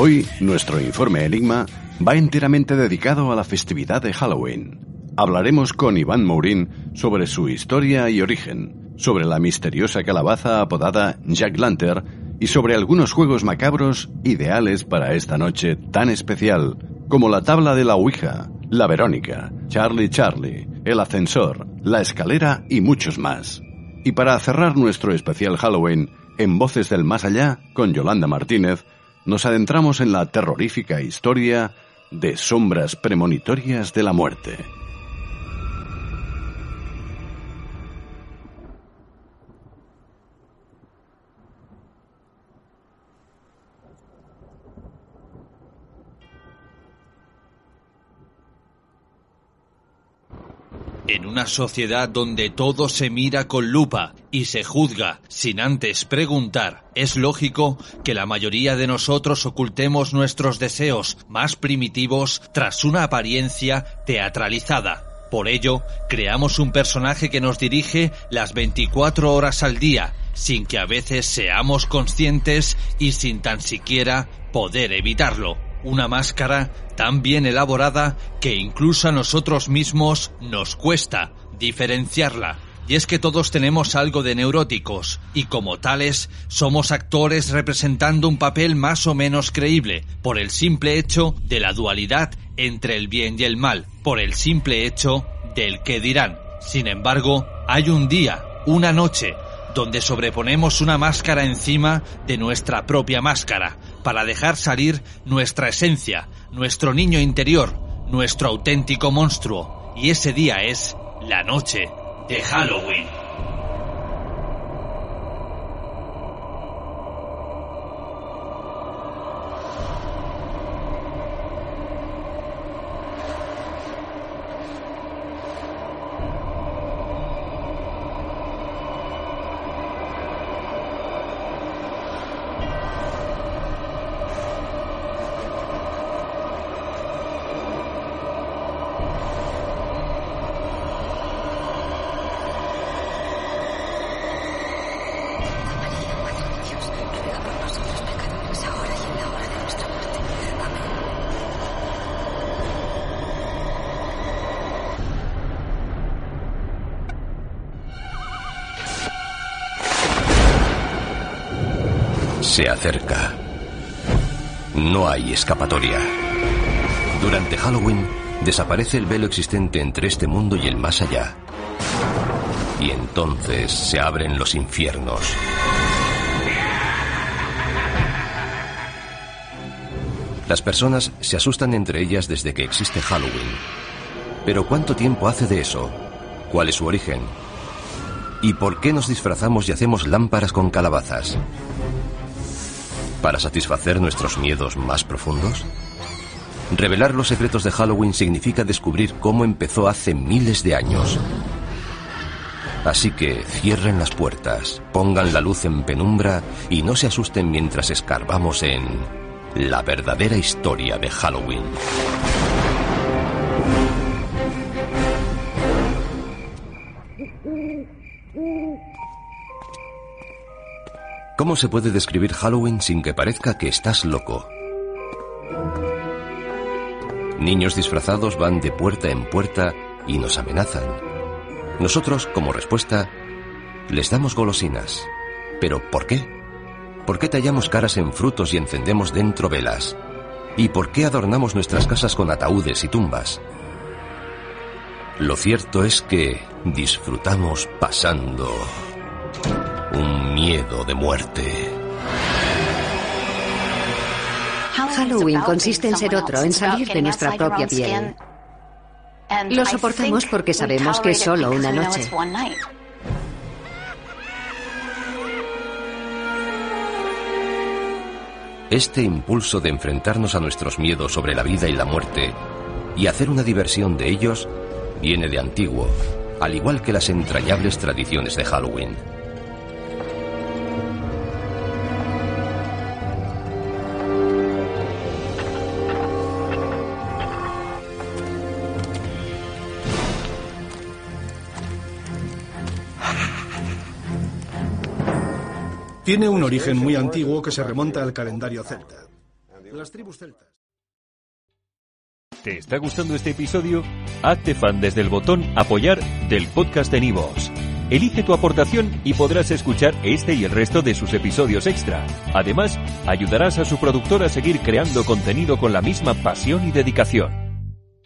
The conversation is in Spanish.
Hoy nuestro informe Enigma va enteramente dedicado a la festividad de Halloween. Hablaremos con Iván Mourin sobre su historia y origen, sobre la misteriosa calabaza apodada Jack Lantern y sobre algunos juegos macabros ideales para esta noche tan especial, como la tabla de la Ouija, la Verónica, Charlie Charlie, el ascensor, la escalera y muchos más. Y para cerrar nuestro especial Halloween, en Voces del Más Allá, con Yolanda Martínez, nos adentramos en la terrorífica historia de sombras premonitorias de la muerte. En una sociedad donde todo se mira con lupa y se juzga sin antes preguntar, es lógico que la mayoría de nosotros ocultemos nuestros deseos más primitivos tras una apariencia teatralizada. Por ello, creamos un personaje que nos dirige las 24 horas al día, sin que a veces seamos conscientes y sin tan siquiera poder evitarlo una máscara tan bien elaborada que incluso a nosotros mismos nos cuesta diferenciarla. Y es que todos tenemos algo de neuróticos, y como tales somos actores representando un papel más o menos creíble, por el simple hecho de la dualidad entre el bien y el mal, por el simple hecho del que dirán. Sin embargo, hay un día, una noche, donde sobreponemos una máscara encima de nuestra propia máscara, para dejar salir nuestra esencia, nuestro niño interior, nuestro auténtico monstruo. Y ese día es la noche de Halloween. Se acerca. No hay escapatoria. Durante Halloween desaparece el velo existente entre este mundo y el más allá. Y entonces se abren los infiernos. Las personas se asustan entre ellas desde que existe Halloween. Pero ¿cuánto tiempo hace de eso? ¿Cuál es su origen? ¿Y por qué nos disfrazamos y hacemos lámparas con calabazas? ¿Para satisfacer nuestros miedos más profundos? Revelar los secretos de Halloween significa descubrir cómo empezó hace miles de años. Así que cierren las puertas, pongan la luz en penumbra y no se asusten mientras escarbamos en la verdadera historia de Halloween. ¿Cómo se puede describir Halloween sin que parezca que estás loco? Niños disfrazados van de puerta en puerta y nos amenazan. Nosotros, como respuesta, les damos golosinas. ¿Pero por qué? ¿Por qué tallamos caras en frutos y encendemos dentro velas? ¿Y por qué adornamos nuestras casas con ataúdes y tumbas? Lo cierto es que disfrutamos pasando miedo de muerte. Halloween consiste en ser otro, en salir de nuestra propia piel. Lo soportamos porque sabemos que es solo una noche. Este impulso de enfrentarnos a nuestros miedos sobre la vida y la muerte y hacer una diversión de ellos viene de antiguo, al igual que las entrañables tradiciones de Halloween. Tiene un origen muy antiguo que se remonta al calendario celta. Las tribus celtas. ¿Te está gustando este episodio? Hazte fan desde el botón Apoyar del podcast de Nivos. Elige tu aportación y podrás escuchar este y el resto de sus episodios extra. Además, ayudarás a su productor a seguir creando contenido con la misma pasión y dedicación.